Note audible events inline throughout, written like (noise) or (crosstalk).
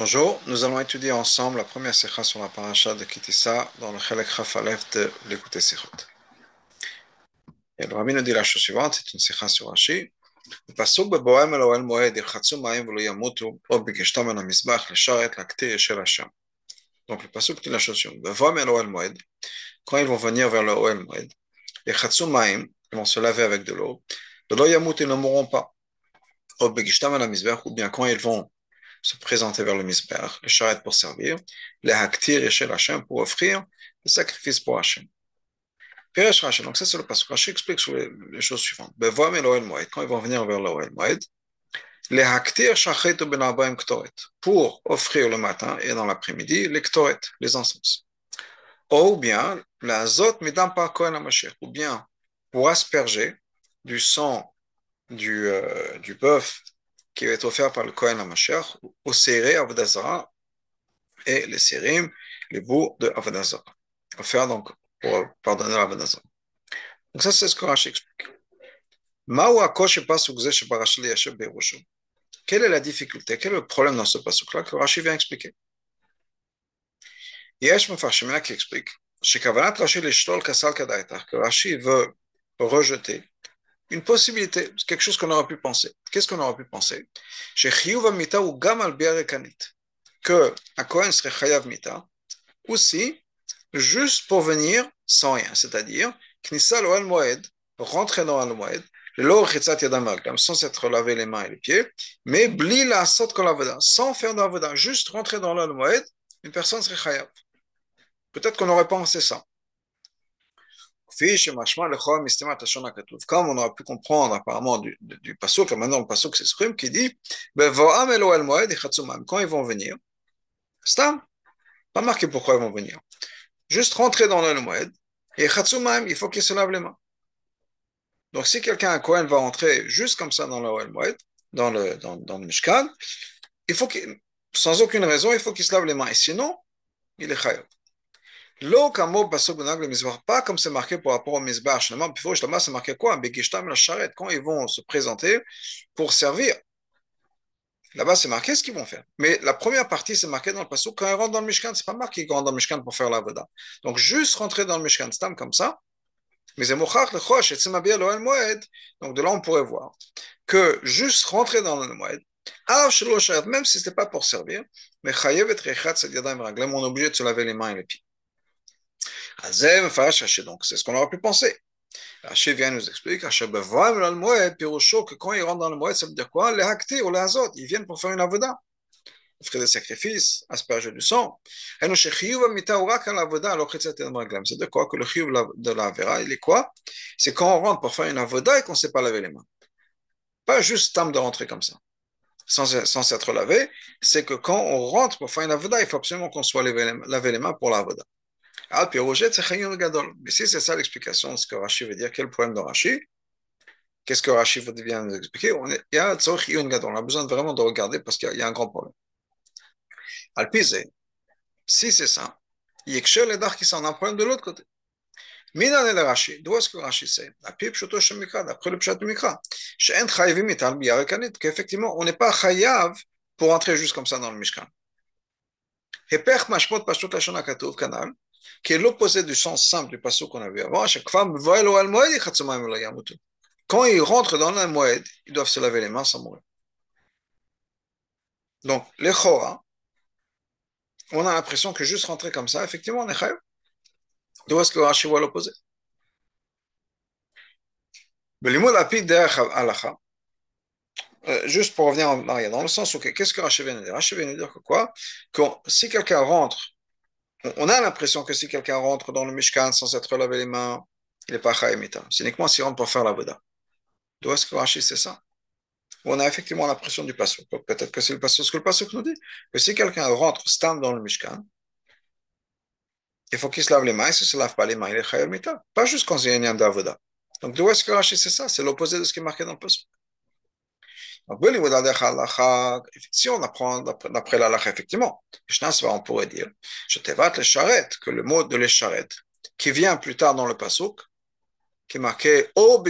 Bonjour, nous allons étudier ensemble la première sikha sur la paracha de Kitissa dans le Chelek Chafalef de l'écouter Sikhot. Et le Rabbi nous dit la chose suivante, c'est une sikha sur Rashi. Le pasuk beboem el oel moed irchatsu maim velo yamutu o bigeshtam en amizbach lesharet lakte shel Hashem. Donc le pasuk dit la chose suivante. Beboem el oel moed, quand ils vont venir vers le oel moed, irchatsu maim, ils vont se laver avec de l'eau, velo yamutu, ils ne mourront pas. Ou bien quand ils vont se présenter vers le misbeh, le charrette pour servir, les haktir et chez Hachem pour offrir le sacrifice pour Hachem. Piresh Rashi, donc ça c'est le passage. Rashi explique les, choses suivantes. Bevoam et l'Oel quand ils vont venir vers l'Oel Moed, les haktir shachet ben arbaim ktoret, pour offrir le matin et dans l'après-midi les ktoret, les encens. Ou bien, la zot midam par Kohen HaMashiach, ou bien pour asperger du sang du, euh, du bœuf qui va être offert par le Kohen HaMashiach au Séré Avodazara et les Sérim, les bouts de Avodazara, offert donc pour pardonner Avodazara. Donc ça, c'est ce que Rashi explique. Quelle est la difficulté, quel est le problème dans ce passage-là que Rashi vient expliquer Il y a Mepharshimia qui explique que Rashi veut rejeter une possibilité, quelque chose qu'on aurait pu penser. Qu'est-ce qu'on aurait pu penser? Que un Kohen serait chayav mita, aussi, juste pour venir sans rien, c'est-à-dire, knissa l'oel moed, rentrer dans le moed, sans s'être lavé les mains et les pieds, mais bli la sot sans faire d'avoda, juste rentrer dans le moed, une personne serait chayav. Peut-être qu'on n'aurait pas pensé ça. Comme on aurait pu comprendre apparemment du, du, du pasuk, maintenant le pasuk s'exprime, qui dit quand ils vont venir, stam, pas marqué pourquoi ils vont venir, juste rentrer dans le moed, et il faut qu'ils se lavent les mains. Donc si quelqu'un, un Kohen, va rentrer juste comme ça dans le moed, dans le, dans, le Mishkan, il faut qu'il, sans aucune raison, il faut qu'il se lave les mains, et sinon, il est chayav. L'eau comme pas comme c'est marqué pour rapport au Mizbah, finalement, c'est marqué quoi la charrette, quand ils vont se présenter pour servir. Là-bas, c'est marqué ce qu'ils vont faire. Mais la première partie, c'est marqué dans le passage. Quand ils rentrent dans le Mishkan, c'est pas marqué qu'ils rentrent dans le Mishkan pour faire la Voda. Donc, juste rentrer dans le Mishkan, c'est comme ça. Mais le. Donc, de là, on pourrait voir que juste rentrer dans le Moed, même si ce n'était pas pour servir, mais on est obligé de se laver les mains et les pieds. Donc, c'est ce qu'on aurait pu penser. Rashi vient nous expliquer que quand ils rentrent dans le moed, ça veut dire quoi? Les hakti ou les azot, ils viennent pour faire une avoda. Offrir des sacrifices, asperger du sang. C'est de quoi? Que le chiyuv de la vera, il est quoi? C'est quand on rentre pour faire une avoda et qu'on ne sait pas laver les mains. Pas juste temps de rentrer comme ça. Sans, s'être lavé, c'est que quand on rentre pour faire une avoda, il faut absolument qu'on soit lavé, lavé les mains pour l'avoda. Mais si c'est ça l'explication de ce que Rashi veut dire, quel problème de Rashi? Qu'est-ce que Rashi vient nous expliquer? On est, a on a besoin vraiment de regarder parce qu'il y, a un grand problème. Si c'est ça, il y a les dar qui sont un problème de l'autre côté. Minan el Rashi, d'où est-ce que Rashi sait? D'après le pshat du Mikra, qu'effectivement, on n'est pas chayav pour entrer juste comme ça dans le Mishkan. Hepech mashmot pashtot lashon hakatuv kanal, qui est l'opposé du sens simple du passage qu'on a vu avant. Chaque fois, quand ils rentrent dans le moed, ils doivent se laver les mains sans mourir. Donc, les chora, on a l'impression que juste rentrer comme ça, effectivement, on est chayav. D'où est-ce que Rashi voit l'opposé? Euh, juste pour revenir en arrière, dans le sens où, qu'est-ce que Rashi vient de dire? Rashi vient de dire que quoi? Que si quelqu'un rentre on a l'impression que si quelqu'un rentre dans le Mishkan sans être lavé les mains, il n'est pas Chaimita. C'est uniquement s'il rentre pour faire la Voda. D'où est-ce que Rashi c'est ça? On a effectivement l'impression du passage. Peut-être que c'est le passage, ce que le passage nous dit. Que si quelqu'un rentre, stand dans le Mishkan, il faut qu'il se lave les mains. Et si il ne se lave pas les mains, il est Chaimita. Pas juste quand il y a un d'Avoda. Donc d'où est-ce que Rashi c'est ça? C'est l'opposé de ce qui est marqué dans le Si on apprend d'après la lacha, effectivement, on pourrait dire, je t'évate les charrettes, que le mot de les charrettes, qui vient plus tard dans le pasuk, qui est marqué ou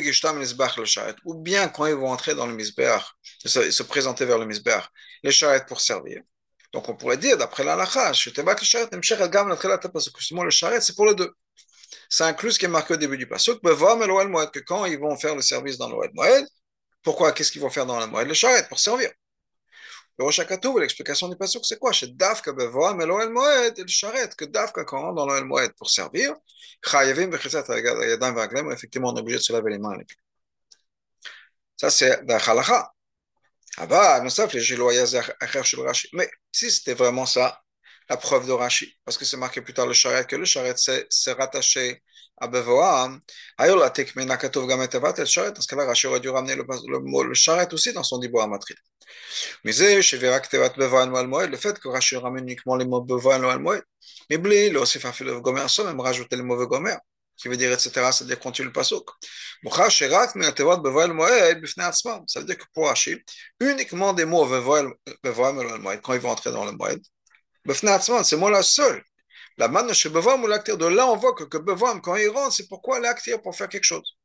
bien quand ils vont entrer dans le misbeach, se, se présenter vers le misbeach, les charrettes pour servir. Donc on pourrait dire, d'après l'alacha, le charet, c'est pour les deux. Ça inclut ce qui est marqué au début du pasuk, que quand ils vont faire le service dans l'Oel Moed, pourquoi? Qu'est-ce qu'ils vont faire dans le Moed Le charet, pour servir. Le Rosh l'explication du pasuk, c'est quoi? C'est Dafka Bevoa Meloel Moed et le charet, que Dafka, quand dans l'Oel Moed pour servir, effectivement, on est obligé de se laver les mains. Ça, c'est la halacha. Ah bah, mais si c'était vraiment ça, la preuve de Rashi, parce que c'est marqué plus tard le charret, que le charret s'est rattaché à Bevoa, dans ce cas-là, Rashi aurait dû ramener le, le, le charret aussi dans son dibo amatri. Mais que le fait que Rashi ramène uniquement les mots Bevoa et Moed, mais blé, le aussi fait le gomer, même rajouter les mauvais gomer qui veut dire etc., c'est-à-dire continue le pasuk. Ça veut dire que pour Rashi, uniquement des mots quand ils vont entrer dans le moed, c'est moi la seule. La manne chez Bevam ou l'acteur, de là on voit que, Bevam, quand il rentre, c'est pourquoi l'acteur pour faire quelque chose?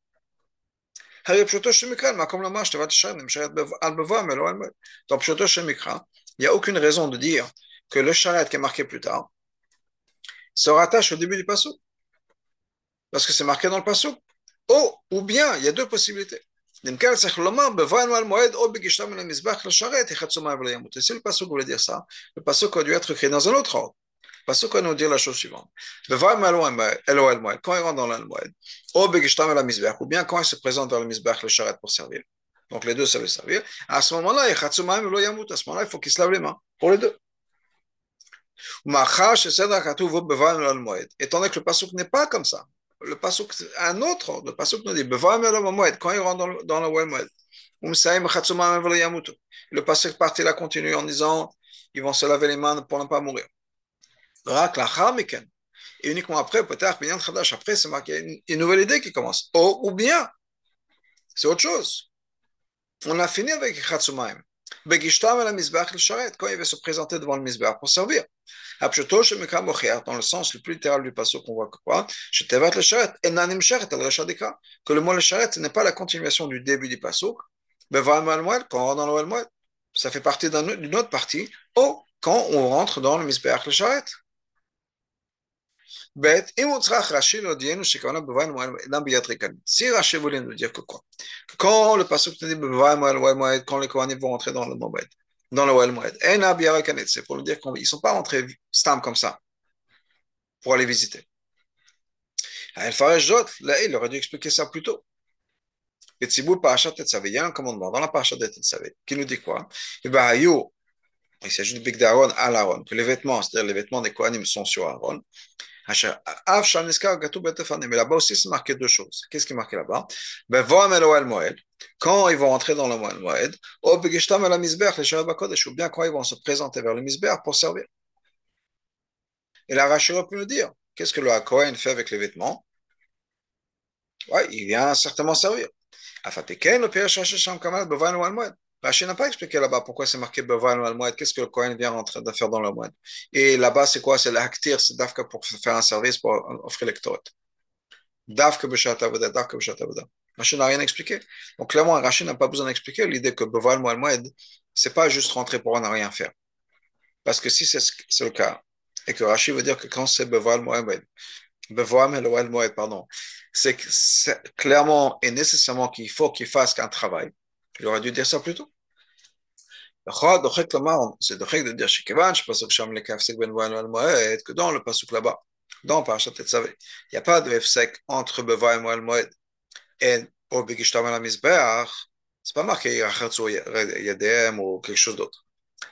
Donc, il n'y a aucune raison de dire que le charet qui est marqué plus tard se rattache au début du pasuk parce que c'est marqué dans le passage. Oh, ou bien, il y a deux possibilités. Si le passage voulait dire ça, le passage aurait dû être écrit dans un autre ordre. Le passage aurait nous dire la chose suivante. Quand il rentre dans l'Al-Moed, ou bien quand il se présente dans le le pour servir. Donc les deux, ça servir. À ce moment-là, il faut qu'il se lave les mains que le n'est pas comme ça, le pasuk, un autre le pasuk nous dit, quand il rentre dans, le, dans le le pasuk parti là continue en disant, ils vont se laver les mains pour ne pas mourir. Et uniquement après, peut-être, après, c'est marqué une, nouvelle idée qui commence. Oh, ou bien, c'est autre chose. On a fini avec Chatsumaim. Quand il va se présenter devant le Mizbeach pour servir. Dans le sens le plus littéral du passage qu'on voit que quoi Que le mot le charet, n'est pas la continuation du début du passage. Quand on rentre dans le ça fait partie d'une autre partie. Ou quand on rentre dans le Mizbeach le charet. Si Rashi voulait nous dire que quoi Quand le passage dit quand les Kohanim vont entrer dans le Moed, dans le Well Moed, c'est pour nous dire qu'ils ne sont pas rentrés stam comme ça pour aller visiter. Il aurait dû expliquer ça plus tôt. Et Tziboul Parashat Tetzavé, il y a un commandement dans la Parashat Tetzavé qui nous dit quoi? Il s'agit du Big d'Aaron à l'Aaron, que les vêtements, c'est-à-dire les vêtements des Kohanim sont sur Aaron. Mais là-bas aussi, c'est marqué deux choses. Qu'est-ce qui est marqué là-bas? Quand ils vont entrer dans le Moed, ou bien quand ils vont se présenter vers le Misber pour servir. Et la Rachel peut nous dire qu'est-ce que le Kohen fait avec les vêtements? Ouais, il vient certainement servir. Rachid n'a pas expliqué là-bas pourquoi c'est marqué Bevan al Moed, qu'est-ce que le Kohen vient rentrer de faire dans le Moed. Et là-bas, c'est quoi? C'est l'actir, c'est Dafka pour faire un service, pour offrir l'électorat. Dafka Beshat Avoda, Dafka Beshat Avoda. Rachid n'a rien expliqué. Donc clairement, Rachid n'a pas besoin d'expliquer l'idée que Bevan al Moed, c'est pas juste rentrer pour ne rien faire. Parce que si c'est le cas, et que Rachid veut dire que quand c'est Bevan al Moed, Bevoam al Moed, pardon, c'est clairement et nécessairement qu'il faut qu'il fasse un travail. Il aurait dû dire ça plus tôt. C'est de dire chez Kevan, je pense que dans le pasuk là-bas, dans Parashat Tetzavé, il n'y a pas de Efsek entre Beva et Moel Moed et au Begishtam al c'est pas marqué Yachatsu Yadem ou quelque chose d'autre.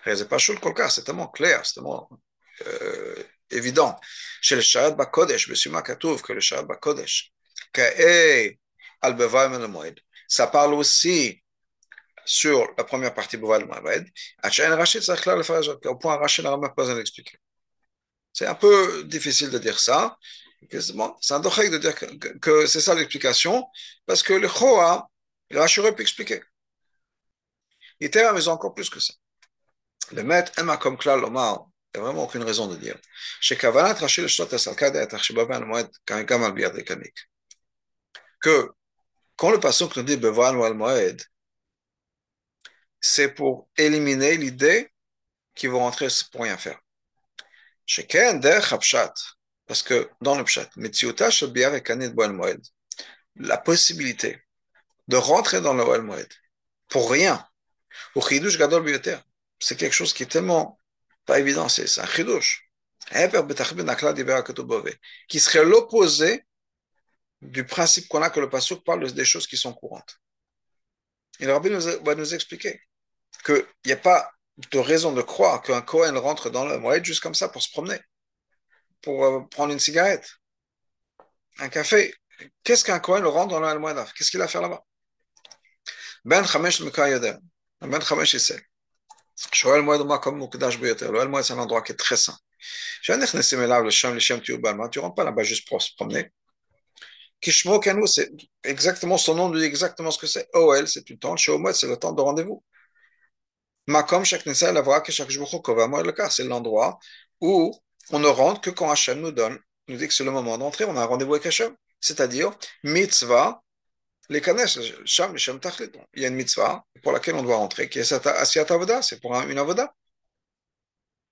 C'est pas chaud le c'est tellement clair, c'est tellement évident. Chez le Sharat Bakodesh, Besuma Katuv, que le Sharat Bakodesh, Ka'e al Beva et Moed, ça parle aussi sur la première partie Bouval Mohamed, au point Rachid n'a même pas besoin d'expliquer. C'est un peu difficile de dire ça. C'est un dochek de dire que, c'est ça l'explication, parce que le Choa, Rachid aurait pu expliquer. Il était à la maison encore plus que ça. Le maître comme Klal Omar, il n'y a vraiment aucune raison de dire. Le Que quand le passage nous dit Beval Moed, c'est pour éliminer l'idée qui vont rentrer pour rien faire. Sheken der parce que dans le Pshat, la possibilité de rentrer dans le Moed pour rien, c'est quelque chose qui est tellement pas évident, c'est un Chidush. Qui serait l'opposé du principe qu'on a que le Pasuk parle des choses qui sont courantes. Et le Rabbi va nous expliquer qu'il n'y a pas de raison de croire qu'un Kohen rentre dans le Moed juste comme ça pour se promener, pour euh, prendre une cigarette, un café. Qu'est-ce qu'un Kohen rentre dans le Qu'est-ce qu'il a à faire là-bas Ben Chamesh Yodem. Ben Chamesh il sait. Shoel Moed comme Mukdash Beyoter. Le Moed c'est un endroit qui est très saint. Tu ne rentres pas là-bas juste pour se promener. Kishmo Kanu, c'est exactement son nom, dit exactement ce que c'est. OL, c'est une. Chez Omod, c'est le temps de rendez-vous. Makom, chaque Nessa, la voix que chaque jour, le c'est l'endroit où on ne rentre que quand Hachem nous donne, nous dit que c'est le moment d'entrer, on a un rendez-vous avec Hachem. C'est-à-dire, mitzvah, les kanesh, sham, sham tachlit. Il y a une mitzvah pour laquelle on doit rentrer, qui est asiat avoda, c'est pour une avoda.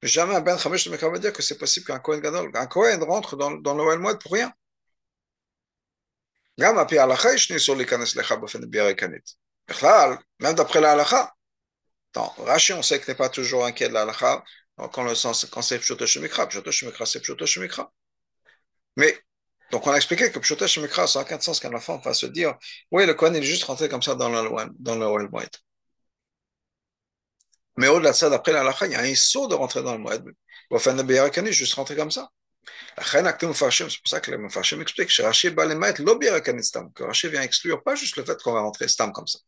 Jamais un ben chamesh ne va dire que c'est possible qu'un Kohen gadol, un Kohen rentre dans, dans le Moed pour rien. Même d'après la halacha. Rashi, on sait que n'est pas toujours inquiet de la halacha, quand, le sens, quand c'est Pshoto Shemikra. Pshoto Shemikra, c'est Pshoto Shemikra. Mais, donc on a expliqué que Pshoto Shemikra, ça n'a aucun sens qu'un enfant va se dire oui, le Kohen est juste rentré comme ça dans le dans le Moed. Mais au-delà de ça, d'après la halakha, il y a un saut de rentrer dans le Moed. Enfin, le Biyarakani, juste rentrer comme ça. C'est pour ça que le Mepharshim explique que Rashi que Rashi vient exclure pas juste le fait qu'on va rentrer stam comme ça.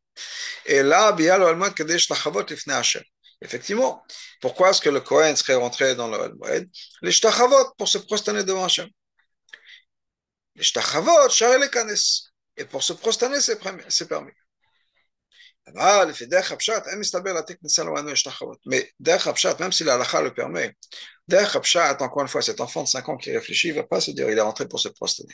Et là, Effectivement. Pourquoi est-ce que le Kohen serait rentré dans le Al-Moed Les Shtachavot, pour se prosterner devant Hachem. Les Shtachavot, Share les Kanes. Et pour se prosterner, c'est permis. Hein, Mais même si la halakha le permet, encore une fois, cet enfant de 5 ans qui réfléchit, ne va pas se dire il est rentré pour se prosterner.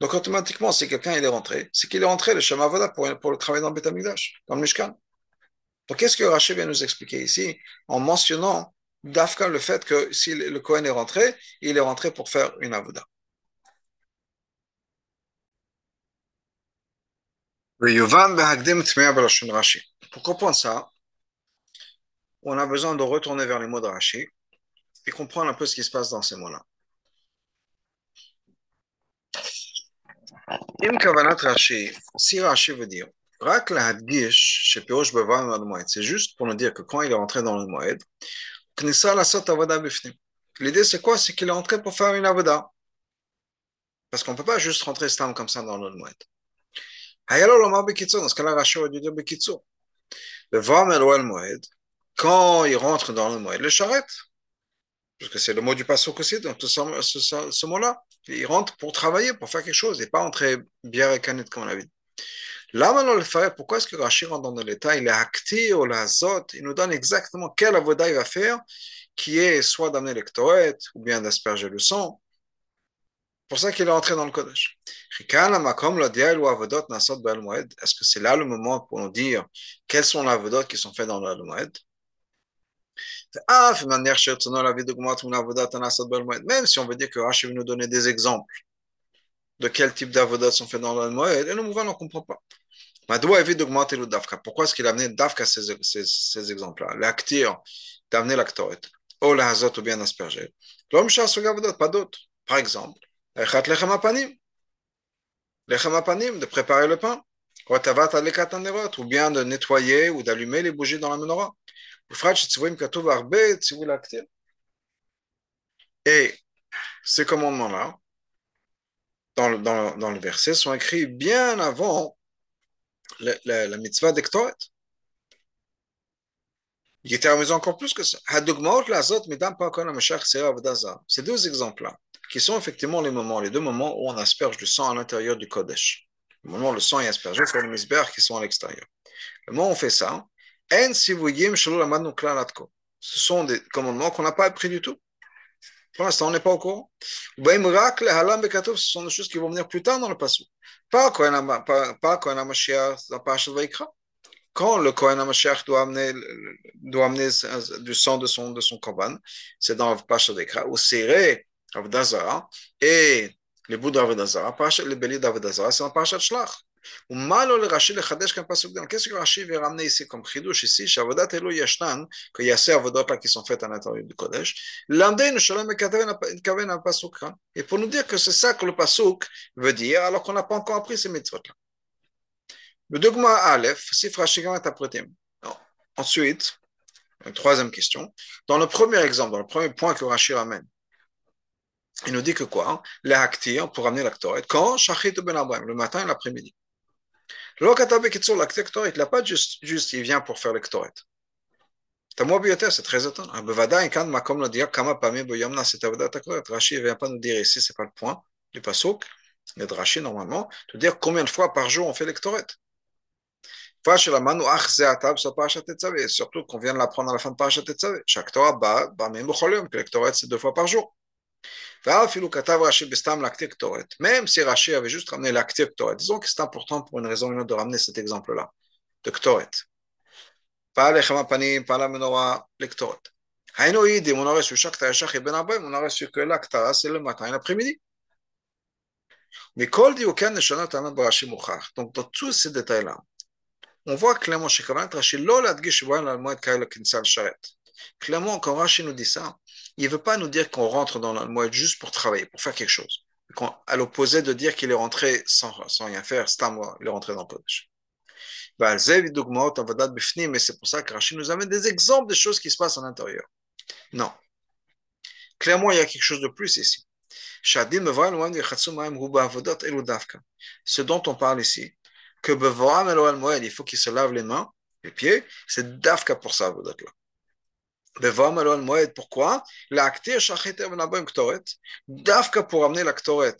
Donc automatiquement, si quelqu'un il est rentré, c'est qu'il est rentré le Shema Avoda pour, pour le travail dans le Betamigdash, dans le Mishkan. Donc qu'est-ce que Rachel vient nous expliquer ici en mentionnant d'Afka le fait que si le Kohen est rentré, il est rentré pour faire une Avoda. Pour comprendre ça, on a besoin de retourner vers les mots de Rashi et comprendre un peu ce qui se passe dans ces mots-là. Si Rashi veut dire, c'est juste pour nous dire que quand il est rentré dans le Moed, l'idée c'est quoi C'est qu'il est rentré pour faire une avoda. Parce qu'on ne peut pas juste rentrer comme ça dans le cas-là, Rashi aurait dû dire quand il rentre dans le le charrette, parce que c'est le mot du ce mot-là, il rentre pour travailler, pour faire quelque chose, et pas entrer bien et canet comme on dit. Là, maintenant, le faire, pourquoi est-ce que Rashi rentre dans l'état? Il est acté au lazot, il nous donne exactement quel avoda il va faire, qui est soit d'amener lectoret, ou bien d'asperger le sang, pour ça qu'il est entré dans le Kodesh. Est-ce que c'est là le moment pour nous dire quels sont les avodot qui sont faits dans le Moed? Même si on veut dire que Rashi veut nous donner des exemples de quel type d'avodot sont faits dans le Moed, et le mouvement ne comprend pas. Pourquoi est-ce qu'il a amené Dafka ces, ces, ces exemples-là? L'actir, d'amener l'actoret, ou la hazot ou bien asperger. Pas d'autres. Par exemple, Lechem apanim. Lechem apanim, de préparer le pain. Ou bien de nettoyer ou d'allumer les bougies dans la menorah. Et ces commandements-là, dans le, dans, dans le verset, sont écrits bien avant la, la, la mitzvah d'Ektoret. Il était amusant encore plus que ça. Ces deux exemples-là, qui sont effectivement les moments, les deux moments où on asperge du sang à l'intérieur du Kodesh. Le moment où le sang est aspergé sur les misbères qui sont à l'extérieur. Le moment où on fait ça, ce sont des commandements qu'on n'a pas appris du tout. Pour l'instant, on n'est pas au courant. Ce sont des choses qui vont venir plus tard dans le passage. Pas quand. Quand le Kohen HaMashiach doit amener, doit amener du sang de son, de son korban, c'est dans le Pacha Vaikra, ou serré Avodazara, et les bouts d'Avodazara, les béliers d'Avodazara, c'est dans le Pacha Shlach. Ou malo le le pasuk Qu'est-ce que Rashi veut ramener ici comme chidouche ici, Shavodat Elo Yashnan, qu'il y a ces avodot là qui sont faites à l'intérieur du Kodesh. L'amdein Shalom Kaven un pasuk. Et pour nous dire que c'est ça que le pasuk veut dire, alors qu'on n'a pas encore appris ces mitzvot là. Le dogma Aleph, Sif Rashi interprété. Ensuite, une troisième question. Dans le premier exemple, dans le premier point que Rashi ramène, il nous dit que quoi? Les actires pour amener l'actoret. Quand? Shachit ben Abraham, le matin et l'après-midi. Il n'a pas juste, juste, il vient pour faire l'actoret. c'est très étonnant. Rashi ne vient pas nous dire ici, ce n'est pas le point du pasuk, mais de Rashi normalement, de dire combien de fois par jour on fait l'actoret. Surtout qu'on vient de l'apprendre à la fin de Parashat Tetzavé. Chaque Torah, que l'actoret c'est deux fois par jour. Même si Rashi avait juste ramené l'acte Ktoret, disons que c'est important pour une raison ou une autre de ramener cet exemple-là, de Ktoret. Pas les Chamapanim, pas la menorah, les Ktoret. On aurait su chaque Taïchach et Ben on aurait su que l'acta, c'est le matin et l'après-midi. Mais Kol dit aucun Neshana Tana Barashi Mouchach. Donc, dans tous ces détails-là, on voit clairement chez Kavanat Rashi, lo l'adgish voyan l'almoed kaila kinsal sharet. Clairement, quand Rashi nous dit ça, il ne veut pas nous dire qu'on rentre dans le moed juste pour travailler, pour faire quelque chose. à l'opposé de dire qu'il est rentré sans, sans rien faire, c'est à moi, il est rentré dans le Kodesh. Mais c'est pour ça que Rachid nous amène des exemples de choses qui se passent à l'intérieur. Non. Clairement, il y a quelque chose de plus ici. Ce dont on parle ici, que il faut qu'il se lave les mains, les pieds, c'est dafka pour ça, là pourquoi? Dafka pour amener la ktoret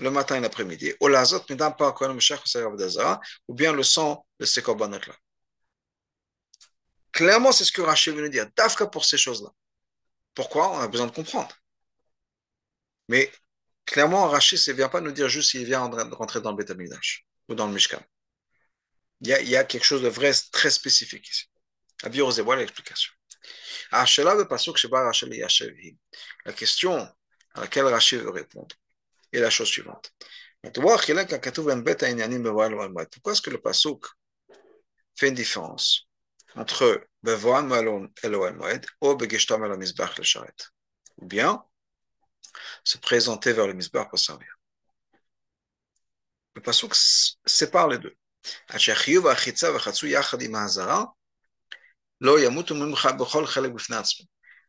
le matin et l'après-midi. Ou bien le sang de ces korbanot-là. Clairement, c'est ce que Rachel veut nous dire. Dafka pour ces choses-là. Pourquoi? On a besoin de comprendre. Mais clairement, Rachel ne vient pas nous dire juste s'il vient rentrer dans le Beth ou dans le Mishkan. Il y, a, quelque chose de vrai très spécifique ici. À voilà l'explication. La question à laquelle Rachid veut répondre est la chose suivante. Pourquoi est-ce que le pasuk fait une différence entre Bevoan Malon Elohel Moed ou Begeshtam le Sharet? Ou bien se présenter vers le Mizbach pour servir. Le pasuk sépare les deux.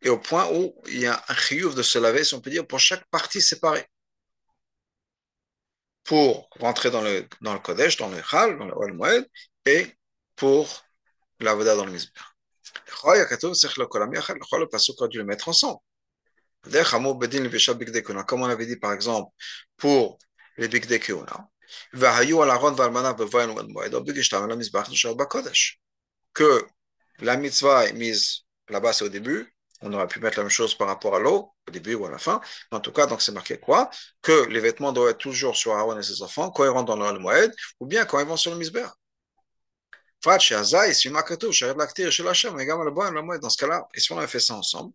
Et au point où il y a un chiyuv de se laver, si on peut dire, pour chaque partie séparée. Pour rentrer dans le, dans le Kodesh, dans le Chal, dans le Moed, et pour l'avoda dans le Mizbeach. Le pasuk a dû le mettre ensemble. Comme on avait dit par exemple pour les Big Keuna, que la mitzvah est mise là-bas, c'est au début. On aurait pu mettre la même chose par rapport à l'eau, au début ou à la fin. En tout cas, donc c'est marqué quoi? Que les vêtements doivent être toujours sur Aaron et ses enfants quand ils rentrent dans le Moed ou bien quand ils vont sur le Misber. Dans ce cas-là, et si on avait fait ça ensemble,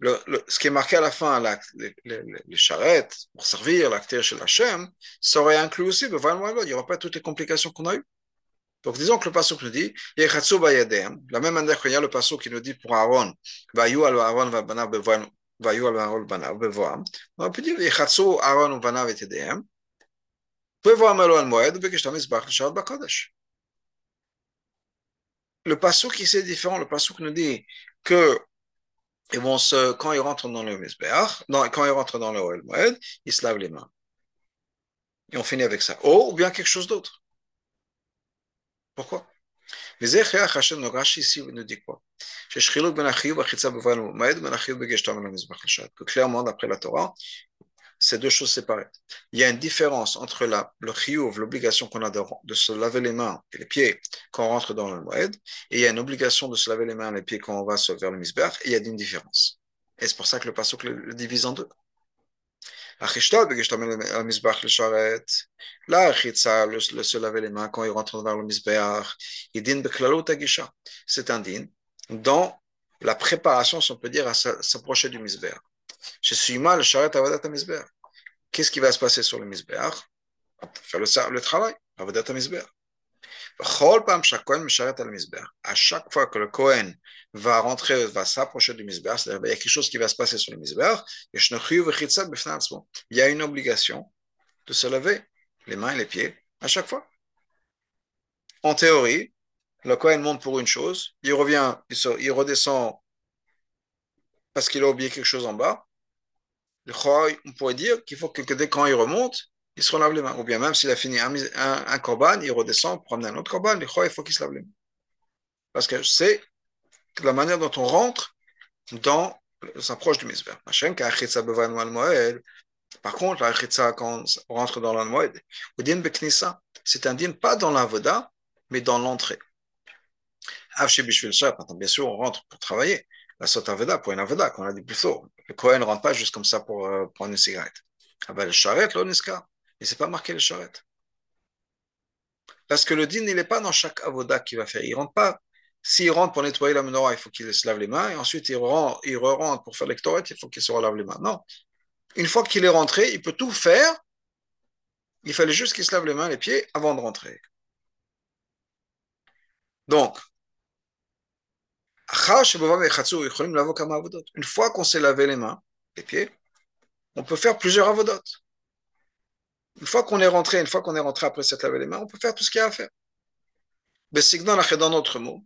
le, ce qui est marqué à la fin, les, charrettes pour servir l'acteur chez Hachem, ça aurait inclus aussi, il n'y aura pas toutes les complications qu'on a eues. Donc disons que le passage nous dit, la même manière qu'il y a le passage qui nous dit pour Aaron, Vayu al Aaron va banav Vayu al Aaron banav bevoam, on peut dire, Yechatsu Aaron banav et Edem, bevoam al moed, bekishtam izbach l'sharat bakodesh. Le passage qui c'est différent, le passage nous dit que ils vont se, quand ils rentrent dans le misbeach, quand ils rentrent dans le Oel Moed, ils se lavent les mains. Et on finit avec ça. Oh, ou bien quelque chose d'autre. Pourquoi? Mais ici nous dit quoi? Ben ben ben clairement, d'après la Torah, c'est deux choses séparées. Il y a une différence entre le chiyuv, l'obligation qu'on a de, se laver les mains et les pieds quand on rentre dans le moed, et il y a une obligation de se laver les mains et les pieds quand on va vers le misbeh, et il y a une différence. Et c'est pour ça que le pasuk le divise en deux. La chitza, le, le se laver les mains quand il rentre vers le misber, c'est un din dans la préparation, si on peut dire, à s'approcher du misber. Je suis mal, avodat misber. Qu'est-ce qui va se passer sur le misber Faire le, le travail, avodat misber. À chaque fois que le Kohen va rentrer, va s'approcher du misber, c'est-à-dire il y a quelque chose qui va se passer sur le misber, il y a une obligation de se laver les mains et les pieds à chaque fois. En théorie, le Kohen monte pour une chose, il revient, il, se, il redescend parce qu'il a oublié quelque chose en bas. On pourrait dire qu'il faut que, dès quand il remonte, il se relave les mains. Ou bien même s'il a fini un, un, il redescend pour un autre korban, il faut qu'il se lave les mains. Parce que c'est la manière dont on rentre dans, on s'approche du misber. Par contre, la quand on rentre dans l'anmoed, c'est un din pas dans la voda, mais dans l'entrée. Bien sûr, on rentre pour travailler. La sota aveda pour une aveda, qu'on a dit plus tôt. Le Kohen ne rentre pas juste comme ça pour euh, prendre une cigarette. Ah ben, le charrette, l'oniska. Et c'est pas marqué le charrette. Parce que le din, il n'est pas dans chaque avoda qu'il va faire. Il rentre pas. S'il rentre pour nettoyer la menorah, il faut qu'il se lave les mains. Et ensuite, il rentre, il re rentre pour faire l'ectoret, il faut qu'il se relave les mains. Non. Une fois qu'il est rentré, il peut tout faire. Il fallait juste qu'il se lave les mains, les pieds avant de rentrer. Donc, une fois qu'on s'est lavé les mains, les pieds, on peut faire plusieurs avodotes. Une fois qu'on est rentré, une fois qu'on est rentré après s'être lavé les mains, on peut faire tout ce qu'il y a à faire. Dans notre mot,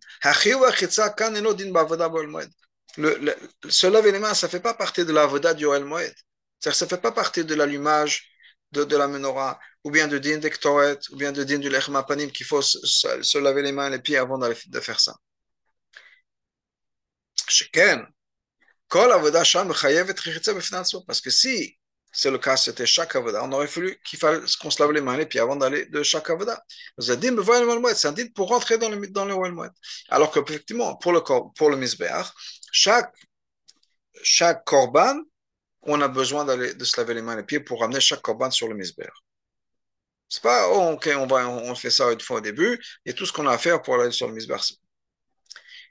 le, se laver les mains, ça ne fait pas partie de l'avoda du Oel Moed. Ça ne fait pas partie de l'allumage de, de, la menorah, ou bien de din d'Ektoret, ou bien de din du Lechmapanim, qu'il faut se, se, laver les mains et les pieds avant de faire ça. Parce que si c'est le cas, c'était chaque avoda, on aurait fallu qu'il fasse qu'on se lave les mains et puis avant d'aller de chaque avoda. C'est un din pour rentrer dans le, dans le Alors qu'effectivement, pour le, pour le chaque, chaque korban, on a besoin d'aller, de se laver les mains et les pieds pour ramener chaque korban sur le misbeach. C'est pas, oh, ok, on, va, on fait ça une fois au début, et tout ce qu'on a à faire pour aller sur le misbeach,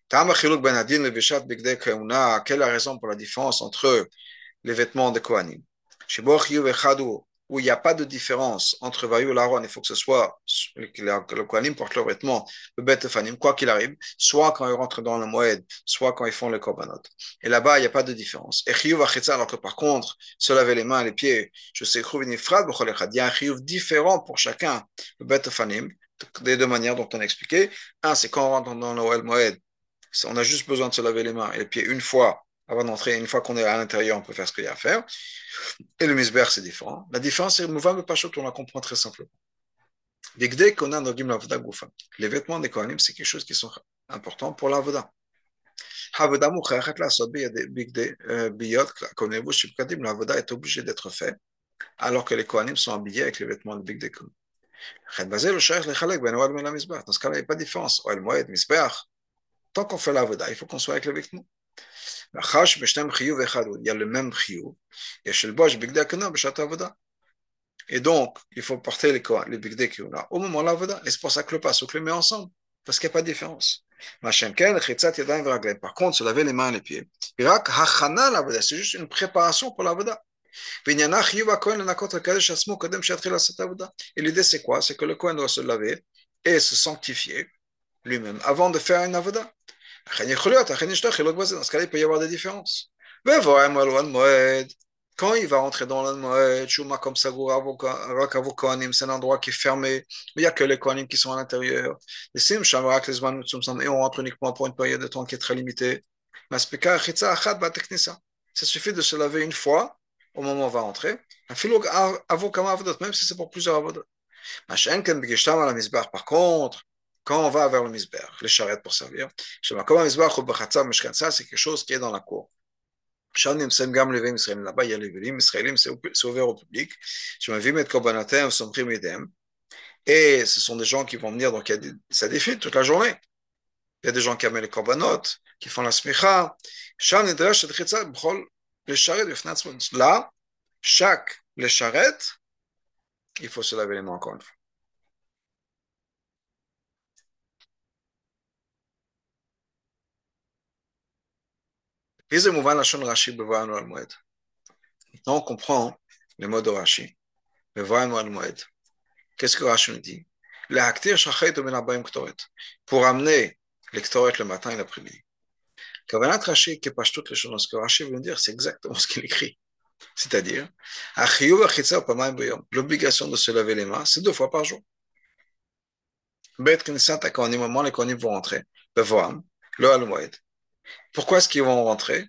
quelle est la raison pour la différence entre les vêtements de Kohanim? Où il n'y a pas de différence entre Vayu et l'Aaron, il faut que ce soit le Kohanim porte leurs vêtements, le Bet quoi qu'il arrive, soit quand ils rentrent dans le Moed, soit quand ils font les Korbanot. Et là-bas, il n'y a pas de différence. Et Chiyuv alors que par contre, se laver les mains et les pieds, je sais, il y a un Chiyuv différent pour chacun, le Bet des deux manières dont on a expliqué. Un, c'est quand on rentre dans le Moed, on a juste besoin de se laver les mains et les pieds une fois avant d'entrer. Une fois qu'on est à l'intérieur, on peut faire ce qu'il y a à faire. Et le misber, c'est différent. La différence, c'est que Pachot, on la comprend très simplement. Les vêtements des Kohanim, c'est quelque chose qui sont importants pour l'avoda. L'avoda est obligé d'être fait alors que les Kohanim sont habillés avec les vêtements de Bigde Dans ce cas-là, il n'y a pas de différence. Tant qu'on fait l'avoda, il faut qu'on soit avec le vêtement. Il y a le même chiyuv. Et donc, il faut porter les, les bigdé qu'on a au moment de l'avoda. Et c'est pour ça que le passe, le met ensemble. Parce qu'il n'y a pas de différence. Par contre, se laver les mains et les pieds. C'est juste une préparation pour l'avoda. Et l'idée, c'est quoi? C'est que le Kohen doit se laver et se sanctifier lui-même avant de faire une avoda. Dans ce cas-là, il peut y avoir des différences. Quand il va rentrer dans le Moed, comme c'est un endroit qui est fermé, il n'y a que les Kohanim qui sont à l'intérieur. Et on rentre uniquement pour une période de temps qui est très limitée. Ça suffit de se laver une fois au moment où on va rentrer. Même si c'est pour plusieurs avodot. Par contre, quand on va vers le misber, les charrettes pour servir, c'est quelque chose qui est dans la cour. Là-bas, il y a les Israélim, c'est ouvert au public. Et ce sont des gens qui vont venir, donc il y a des, ça défile toute la journée. Il y a des gens qui amènent les korbanot, qui font la smicha. Là, chaque les charrettes, il faut se laver les mains encore une fois. Maintenant, on comprend les mots de Rashi. Qu'est-ce que Rashi nous dit? Pour amener l'extoret le matin et l'après-midi. Kavanat Rashi, qui passe toutes les choses, ce que Rashi veut dire, c'est exactement ce qu'il écrit. C'est-à-dire, l'obligation de se laver les mains, c'est deux fois par jour. moment les kohanim vont rentrer, le al pourquoi est-ce qu'ils vont rentrer?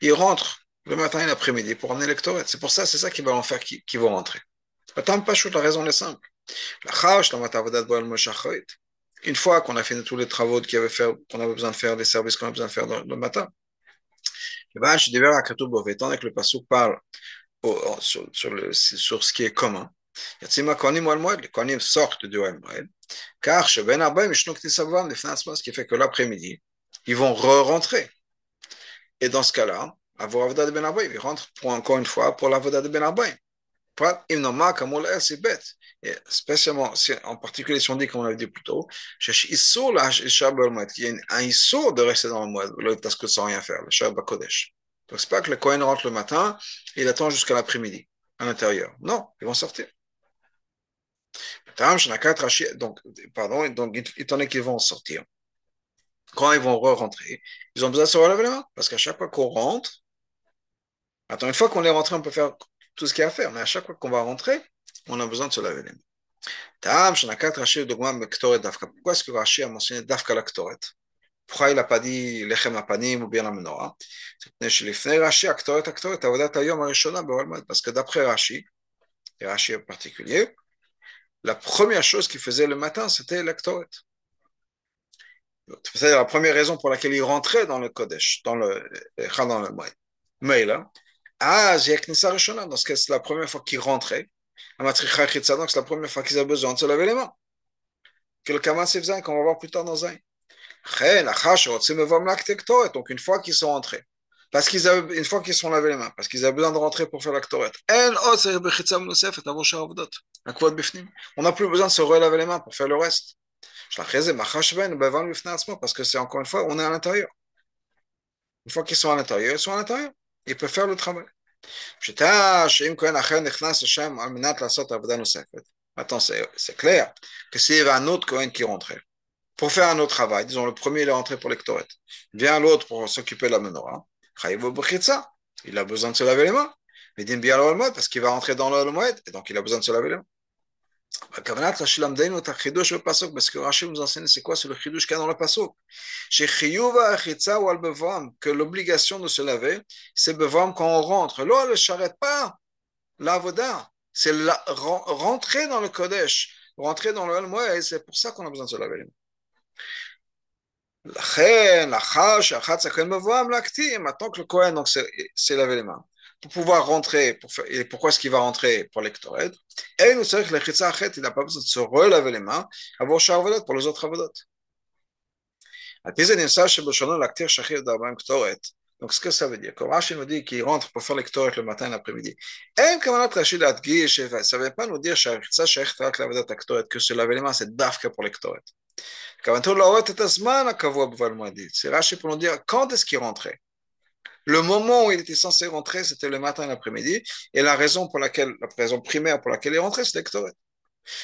Ils rentrent le matin et l'après-midi pour emmener l'électorat. C'est pour ça, c'est ça qui va en faire qu'ils vont rentrer. La raison est simple. Une fois qu'on a fini tous les travaux qu'on avait, besoin de faire, les services qu'on a besoin de faire le matin, étant donné que le passage parle sur, sur, ce qui est commun, les Kohanim sortent du Oel Moed, car chez Ben Arbaim, ce qui fait que l'après-midi, ils vont re-rentrer. Et dans ce cas-là, Avodah de Ben Arbaim, ils rentrent pour, encore une fois pour l'Avodah de Ben Arbaim. c'est bête. Et spécialement, en particulier si on dit, comme on l'avait dit plus tôt, qu'il y a un issour de rester dans le moed, parce que sans rien faire, Kodesh. Donc, c'est pas que le Kohen rentre le matin il attend jusqu'à l'après-midi, à l'intérieur. Non, ils vont sortir. Donc, pardon, donc, étant donné qu'ils vont sortir, quand ils vont re-rentrer, ils ont besoin de se relever les mains. Parce qu'à chaque fois qu'on rentre, attends, une fois qu'on est rentré, on peut faire tout ce qu'il y a à faire, mais à chaque fois qu'on va rentrer, on a besoin de se laver les mains. Pourquoi est-ce que Rashi a mentionné Dafka la Ktoret? Pourquoi il n'a pas dit Lechem Apanim ou bien la Menorah? Parce que d'après Rashi, et Rashi en particulier, la première chose qu'il faisait le matin, c'était l'actoret. C'est la première raison pour laquelle il rentrait dans le Kodesh, dans le le Mais là, ah, dans ce cas, c'est la première fois qu'il rentrait. Donc, c'est la première fois qu'ils avaient besoin de se laver les mains. Que le qu'on va voir plus tard dans un. Donc, une fois qu'ils sont rentrés, parce qu'ils avaient, une fois qu'ils sont lavés les mains, parce qu'ils avaient besoin de rentrer pour faire l'actoret. On n'a plus besoin de se relaver les mains pour faire le reste. Parce que c'est encore une fois, on est à l'intérieur. Une fois qu'ils sont à l'intérieur, ils sont à l'intérieur. Ils peuvent faire le travail. Attends, c'est clair que s'il y avait un autre Cohen qui rentrait pour faire un autre travail, disons le premier est rentré pour l'électorat, vient l'autre pour s'occuper de la menorah, il a besoin de se laver les mains. Mais bien parce qu'il va rentrer dans le moed et donc il a besoin de se laver les mains. Parce que Rachid nous enseigne c'est quoi C'est le chidouche qu'il y a dans le pasuk? Que l'obligation de se laver, c'est bevam quand on rentre. Là, ne s'arrête pas l'avoda. C'est rentrer dans le Kodesh, rentrer dans le moed et c'est pour ça qu'on a besoin de se laver les mains. Maintenant que le Kohen s'est lavé les mains, pour pouvoir rentrer, pour faire, et pourquoi est-ce qu'il va rentrer pour l'ectored Et nous savons que le il n'a pas besoin de se relaver les mains, avoir charvolet pour les autres avodot. Donc, ce que ça veut dire, quand Rashi nous dit qu'il rentre pour faire l'ectoret le matin et l'après-midi, ça ne veut pas nous dire que se laver les mains, c'est dafka pour l'ectoret. C'est Rashi pour nous dire quand est-ce qu'il rentrait. Le moment où il était censé rentrer, c'était le matin et l'après-midi, et la raison pour laquelle, la raison primaire pour laquelle il rentrait, c'était Ktoret.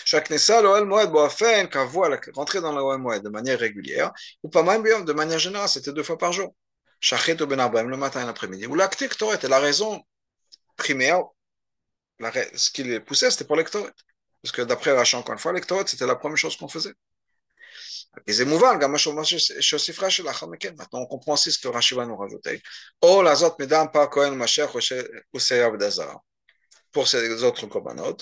Chaque Nessa, l'Oel Moed, Boafen, voit rentrer dans l'Oel Moed de manière régulière, ou pas même de manière générale, c'était deux fois par jour. Shachet ou Ben le matin et l'après-midi. Ou l'acte Ktoret, et la raison primaire, ce qui les poussait, c'était pour l'Ektoret. Parce que d'après Rachan, encore une fois, l'Ektoret, c'était la première chose qu'on faisait. Maintenant, on comprend aussi ce que Rashi va nous rajouter. Oh, Kohen. Pour ces autres korbanot,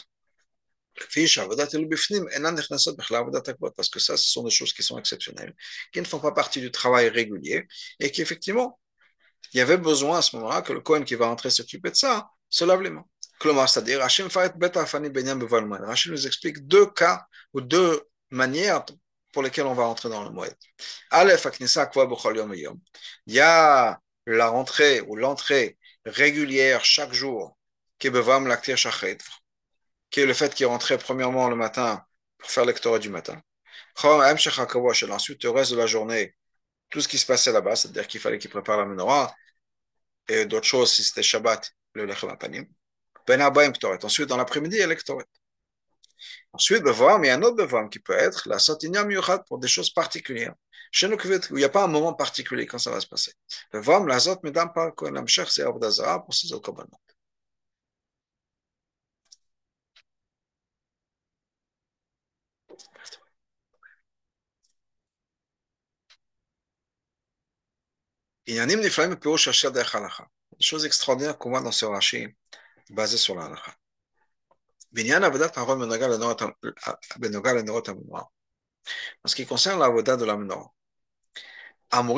parce que ça, ce sont des choses qui sont exceptionnelles, qui ne font pas partie du travail régulier, et qu'effectivement, il y avait besoin à ce moment-là que le Cohen qui va rentrer s'occuper de ça se lave les mains. C'est-à-dire, Rachim nous explique deux cas ou deux manières pour lesquelles on va rentrer dans le Moed. Il y a la rentrée ou l'entrée régulière chaque jour qui est le fait qu'il rentrait premièrement le matin pour faire lectorat du matin. Ensuite, le reste de la journée, tout ce qui se passait là-bas, c'est-à-dire qu'il fallait qu'il prépare la menorah et d'autres choses si c'était Shabbat, le lechem apanim. Ben Ensuite, dans l'après-midi, il y a lectorat. Ensuite, Bevam, il y a un autre Bevam qui peut être la Sotinia Miyuchat pour des choses particulières. Chez nous, il n'y a pas un moment particulier quand ça va se passer. Bevam, la Zot, Medam, Par, Kohen, Amshech, c'est Abdazara pour ces autres korbanot. Il y a des choses extraordinaires qu'on voit dans ce Rashi basé sur la halakha. En ce qui concerne la voda de la menorah, il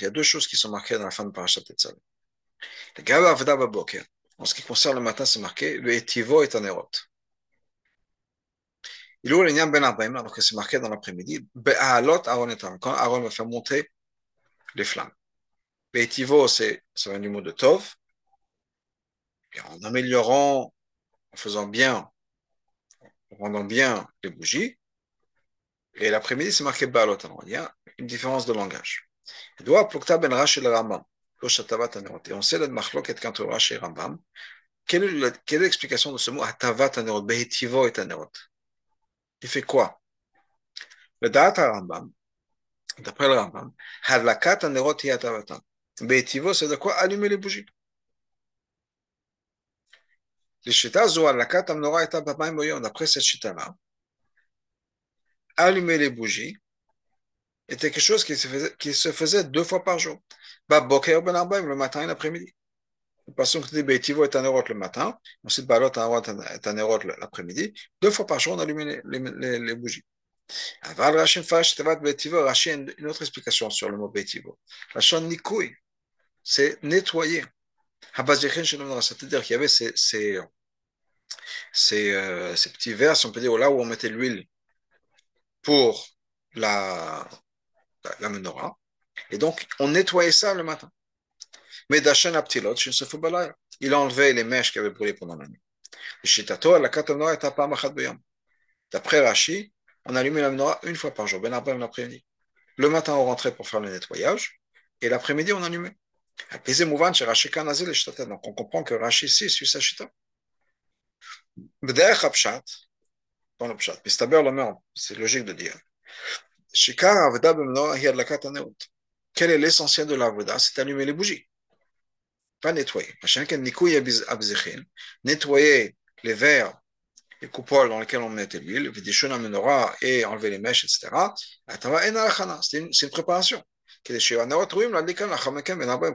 y a deux choses qui sont marquées dans la fin de Parashat Tetzav. En ce qui concerne le matin, c'est marqué le etivo et anerot. Il y a le ben alors que c'est marqué dans l'après-midi, quand Aaron va faire monter les flammes. Le etivo, c'est un du mot de tov, en améliorant, en faisant bien, en rendant bien les bougies. Et l'après-midi, c'est marqué Balot. Il y a une différence de langage. Et ben. Et on sait le machloket Rashi et Rambam. Quelle est l'explication de ce mot Hatavat Anerot, Behetivo et Anerot? Il fait quoi? Le data Rambam, d'après le Rambam, Hadlakat Anerot Hiatavatan. Behetivo, c'est de quoi allumer les bougies? D'après cette chita-là, allumer les bougies était quelque chose qui se faisait, qui se faisait deux fois par jour. Ben le matin et l'après-midi. Passons que Beitivo est un le matin, ensuite Balot est un l'après-midi. Deux fois par jour, on allume les, les, les, bougies. Aval Rachim Fash Tevat Beitivo, une autre explication sur le mot Beitivo. La Nikoui, c'est nettoyer. C'est-à-dire qu'il y avait ces, ces, ces, euh, petits verres, si on peut dire, là où on mettait l'huile pour la, la, menorah. Et donc, on nettoyait ça le matin. Mais Aptilot, il a enlevé les mèches qui avaient brûlé pendant la nuit. D'après Rashi, on allumait la menorah une fois par jour, ben l'après-midi. Le matin, on rentrait pour faire le nettoyage, et l'après-midi, on allumait. Donc on comprend que Rashi ici suit sa chita. Dans le pshat, c'est logique de dire. Quel est l'essentiel de l'avoda C'est allumer les bougies, pas nettoyer. Nettoyer les verres, les coupoles dans lesquelles on mettait l'huile, et enlever les mèches, etc. C'est une préparation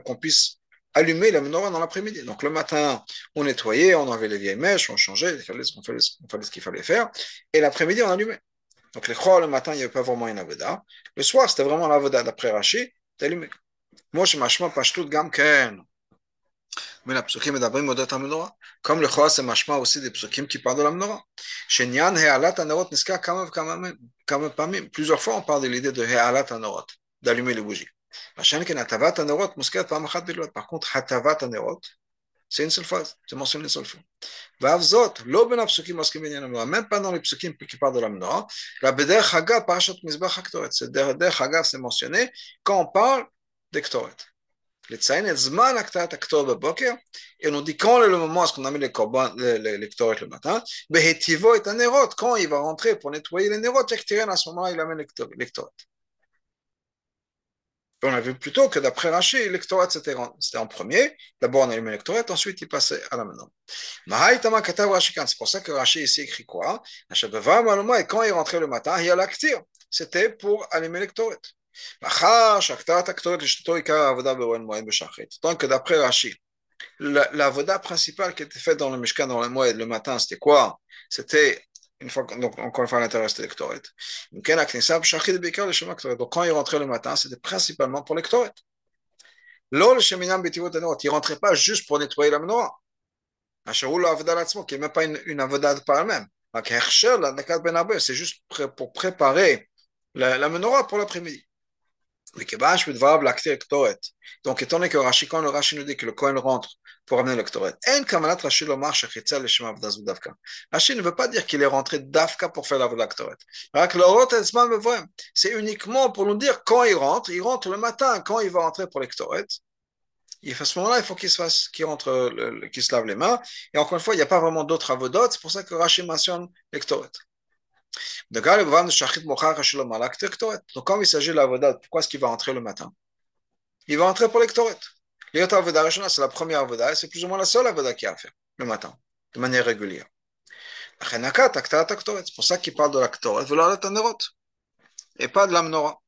qu'on puisse allumer la menorah dans l'après-midi. Donc le matin, on nettoyait, on enlevait les vieilles mèches, on changeait, on fallait ce qu'il fallait faire, et l'après-midi, on allumait. Donc les chrois, le matin, il n'y avait pas vraiment une avoda. Le soir, c'était vraiment l'avoda d'après Rashi, d'allumer. Moi, je machma pashtout gamken. Mais la psukim est d'abord modat menorah. Comme le chroa, c'est machma aussi des psukim qui parlent de la menorah. Shenyan he'alat anorot niska kamam kamam pamim. Plusieurs fois, on parle de l'idée de he'alat anorot d'allumer les bougies. Par contre, Hatavat Anerot, c'est une seule fois, c'est mentionné une seule fois. Même pas dans les psukim qui parlent de la menorah, la Beder Hagav, Parashat Mizbach HaKtoret, c'est Beder Hagav, c'est mentionné quand on parle d'Ektoret. לציין את זמן הקטעת הקטורת בבוקר, et on dit quand est le moment est-ce qu'on a mis les korban, les ktoret le matin, בהטיבו את הנרות, on a vu plutôt que d'après Rashi, l'électorat c'était en premier. D'abord on allumait l'électorat, ensuite il passait à la maison. C'est pour ça que Rashi ici écrit quoi? Et quand il rentrait le matin, il y a l'actir. C'était pour allumer l'électorat. Donc d'après Rashi, la voda principale qui était faite dans le Mishkan, dans le mois le matin, c'était quoi? C'était, une fois, donc encore une fois, à l'intérieur, c'était l'Ektoret. Donc, quand il rentrait le matin, c'était principalement pour l'Ektoret. L'ol sheminam betivot il rentrait pas juste pour nettoyer la menorah. Asherou lo avodah qui n'est même pas une, une avodah par elle-même. Ben c'est juste pour préparer la, la menorah pour l'après-midi. Donc, étant donné que Rashi, quand le Rashi nous dit que le Kohen rentre pour amener le Ktoret, Rashi ne veut pas dire qu'il est rentré d'Afka pour faire la Ktoret. C'est uniquement pour nous dire quand il rentre, il rentre le matin, quand il va rentrer pour le Ktoret. Et à ce moment-là, il faut qu'il se fasse, qu'il rentre, qu'il se lave les mains. Et encore une fois, il n'y a pas vraiment d'autres avodotes. C'est pour ça que Rashi mentionne le Ktoret. Donc, quand il s'agit de la pourquoi est-ce qu'il va entrer le matin? Il va entrer pour l'Ektoret. L'Iyot c'est la première avoda, et c'est plus ou moins la seule avoda qu'il a à faire le matin, de manière régulière. C'est pour ça qu'il parle de l'Aktoret, et pas de l'Amnora.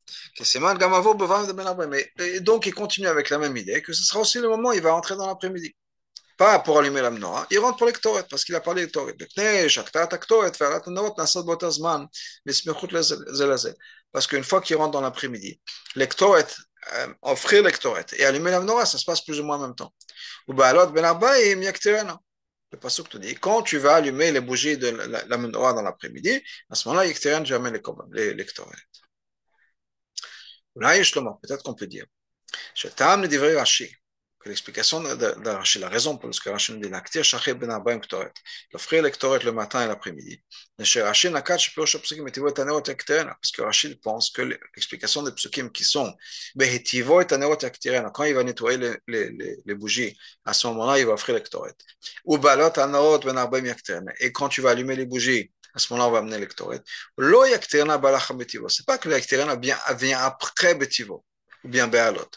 Et donc, il continue avec la même idée, que ce sera aussi le moment où il va entrer dans l'après-midi pas pour allumer la menorah, il rentre pour les ktoret, parce qu'il a parlé de ktoret. Parce qu'une fois qu'il rentre dans l'après-midi, les ktoret, euh, offrir les et allumer la menorah, ça se passe plus ou moins en même temps. Ou ben Le passage te dit, quand tu vas allumer les bougies de la, menorah dans l'après-midi, à ce moment-là, Yekteren, tu amènes les, les, ktoret. Peut-être qu'on peut dire, je t'amène des Rashi que l'explication de, de, de Rachid, la raison pour laquelle Rachid nous dit l'aktir shachir ben arbaim ktoret, l'offrir les ktoret le matin et l'après-midi. Parce que Rachid pense que l'explication des psukim qui sont quand il va nettoyer les, les, les, bougies, à ce moment-là, il va offrir les ktoret. Ou balot ben arbaim Et quand tu vas allumer les bougies, à ce moment-là, on va amener les ktoret. Lo yakterna balach betivo. C'est pas que vient, vient après betivo, ou bien bealot.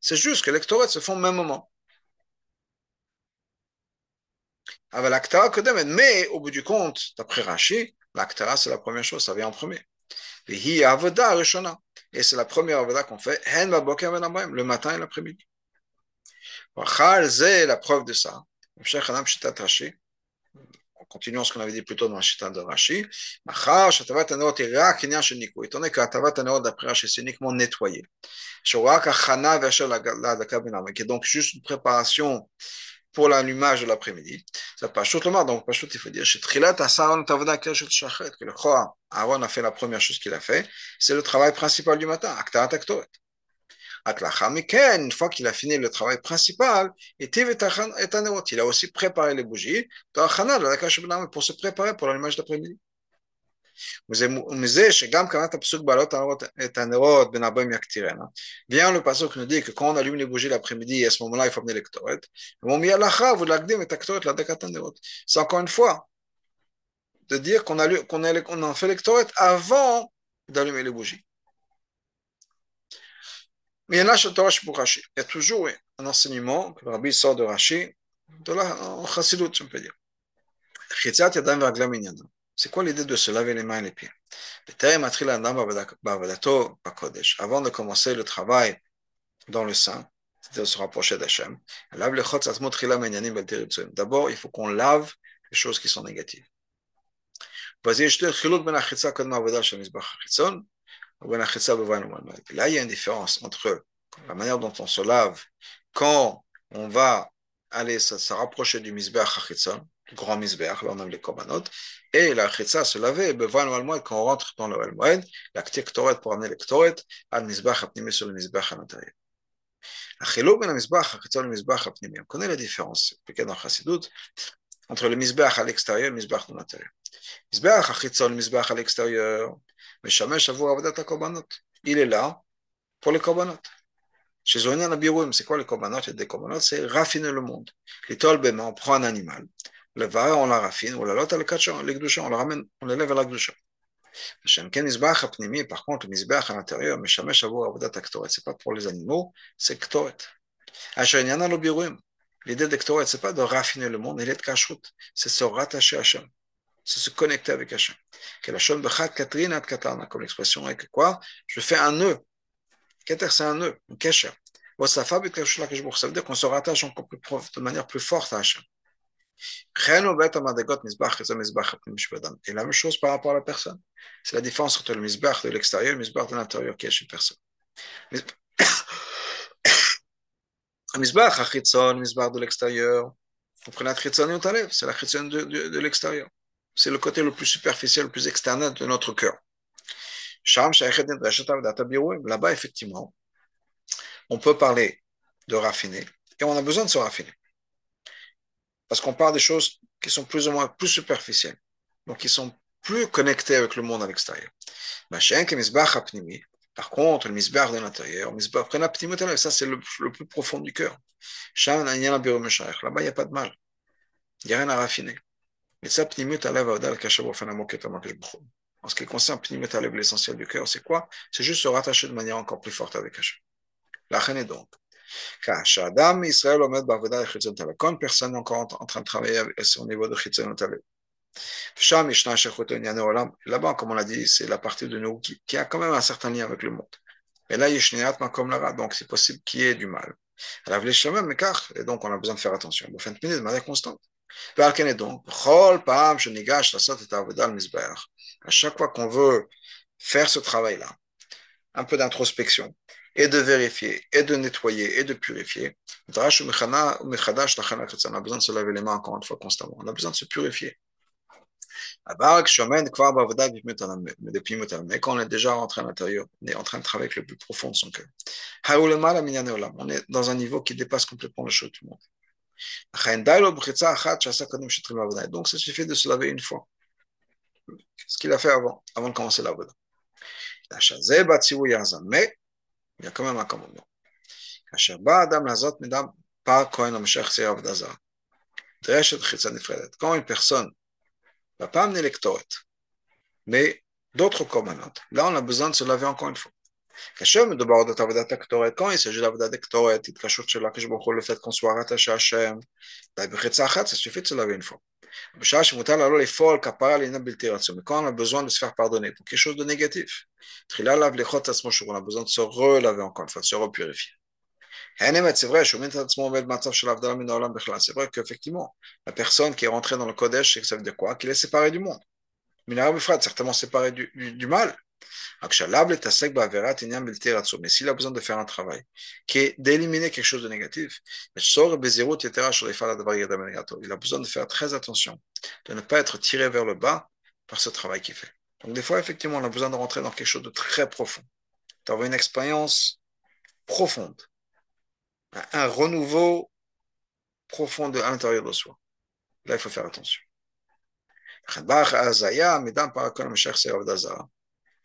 C'est juste que les Ktoret se font au même moment. Mais au bout du compte, d'après Rashi, l'Aktara, c'est la première chose, ça vient en premier. Et c'est la première avoda qu'on fait le matin et l'après-midi. C'est la preuve de ça continuons ce qu'on avait dit plus tôt dans la chita de Rashi, Machar, Shatavat Aneot est rak Kenyan Sheniku, étant donné que Atavat Aneot d'après Rashi, c'est uniquement nettoyé. Shorak Achana Vesher Ladaka Benam, qui est donc juste une préparation pour l'allumage de l'après-midi. Ça pas chaud le donc pas chaud, il faut dire, chez Trilat Asaron Tavada Kershut Shachet, que le Choa, Aaron a fait la première chose qu'il a fait, c'est le travail principal du matin, Aktarat Aktoret une fois qu'il a fini le travail principal, il a aussi préparé les bougies pour se préparer pour l'allumage d'après-midi. Bien le passage nous dit que quand on allume les bougies l'après-midi, à ce moment-là, il faut amener les ktoret. C'est encore une fois de dire qu'on a, fait les avant d'allumer les bougies. Mais il y en a Il y a toujours un enseignement que le rabbi sort de Rashi, de la chassidut, on peut dire. C'est quoi l'idée de se laver les mains et les pieds? Avant de commencer le travail dans le sein, c'est-à-dire se rapprocher d'Hachem, d'abord il faut qu'on lave les choses qui sont négatives. Là, il y a une différence entre la manière dont on se lave quand on va aller se, rapprocher du misbeach hachitzon, du grand misbeach, là on aime les korbanot, et la chitza se laver, quand on rentre dans le moed, la ktoret pour amener le ktoret, al misbeach apnimi sur le misbeach à l'intérieur. החילוק בין המזבח החיצון למזבח הפנימי, on connaît la différence, dans Chassidut, entre le misbeach à l'extérieur et le misbeach à l'intérieur. מזבח החיצון למזבח à l'extérieur, il est là pour les korbanot. Chez Zonia Nabirouim, c'est quoi les korbanot et des korbanot C'est raffiner le monde. Les tolbema, on prend un animal, le va, on la raffine, ou la lot, le les on le ramène, on l'élève à la gdusha. Par contre, le misbach à l'intérieur, mais jamais chavou avodat aktoret, c'est pas pour les animaux, c'est ktoret. L'idée de ktoret, c'est pas de raffiner le monde, il est de c'est se rattacher à Hachem c'est se connecter avec Hachem. Comme l'expression que quoi? Je fais un nœud. Keter, c'est un nœud, un kesher. Ça veut dire qu'on se rattache encore plus de manière plus forte à Hachem. Et la même chose par rapport à la personne. C'est la différence entre le misbach de l'extérieur et le misbach de l'intérieur qui est chez une personne. (coughs) Le misbach, le misbach de l'extérieur, on prend la c'est la chitzon de, de, de l'extérieur. C'est le côté le plus superficiel, le plus externe de notre cœur. Là-bas, effectivement, on peut parler de raffiner et on a besoin de se raffiner. Parce qu'on parle des choses qui sont plus ou moins plus superficielles, donc qui sont plus connectées avec le monde à l'extérieur. Par contre, le misbah de l'intérieur, ça c'est le, le, plus profond du cœur. Là-bas, il n'y a pas de mal. Il n'y a rien à raffiner. En ce qui concerne l'essentiel du cœur, c'est quoi? C'est juste se rattacher de manière encore plus forte avec Hachem. La est donc. Quand une personne est encore en train de travailler à son niveau de Chitzon Là-bas, comme on l'a dit, c'est la partie de nous qui, a quand même un certain lien avec le monde. Et là, comme là donc c'est possible qu'il y ait du mal. Et donc, on a besoin de faire attention. De manière constante. Donc, à chaque fois qu'on veut faire ce travail-là, un peu d'introspection, et de vérifier, et de nettoyer, et de purifier, on a besoin de se laver les mains encore une fois constamment. On a besoin de se purifier. Mais quand on est déjà rentré à l'intérieur, on est en train de travailler avec le plus profond de son cœur. On est dans un niveau qui dépasse complètement le chose du monde. Donc, ça suffit de se laver une fois. Ce qu'il a fait avant, avant de commencer la voda. Mais, il y a quand même un commandement. Quand une personne va pas amener lectoret, mais d'autres commandants. Là, on a besoin de se laver encore une fois. Quand il s'agit d'avodat lectoret, le fait qu'on soit rattaché à Hachem, ça suffit de se laver une fois. Quand on a besoin de se faire pardonner pour quelque chose de négatif, on a besoin de se encore une fois, de se repurifier. C'est vrai, qu'effectivement, la personne qui est rentrée dans le Kodesh, ça veut quoi Qu'il est séparé du monde. certainement séparé du mal. Mais s'il a besoin de faire un travail qui est d'éliminer quelque chose de négatif, il a besoin de faire très attention, de ne pas être tiré vers le bas par ce travail qu'il fait. Donc des fois, effectivement, on a besoin de rentrer dans quelque chose de très profond, d'avoir une expérience profonde un renouveau profond à l'intérieur de soi. Là, il faut faire attention.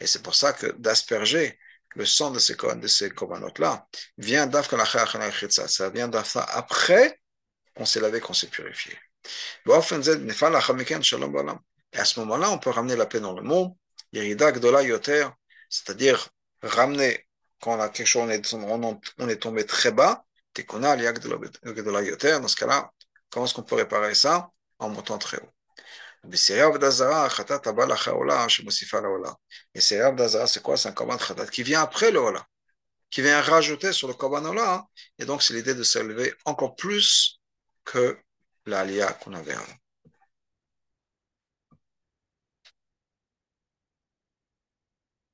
Et c'est pour ça que d'asperger le sang de ces, de ces là vient Ça vient après qu'on s'est lavé, qu'on s'est purifié. Et à ce moment-là, on peut ramener la paix dans le monde, c'est-à-dire ramener quand on a quelque chose, on est tombé très bas, dans ce cas-là, comment est-ce qu'on peut réparer ça? En montant très haut. D'Azara, c'est quoi C'est un Korban Khatat qui vient après le Ola, qui vient rajouter sur le Korban. Et donc, c'est l'idée de s'élever encore plus que l'Alia qu'on avait avant.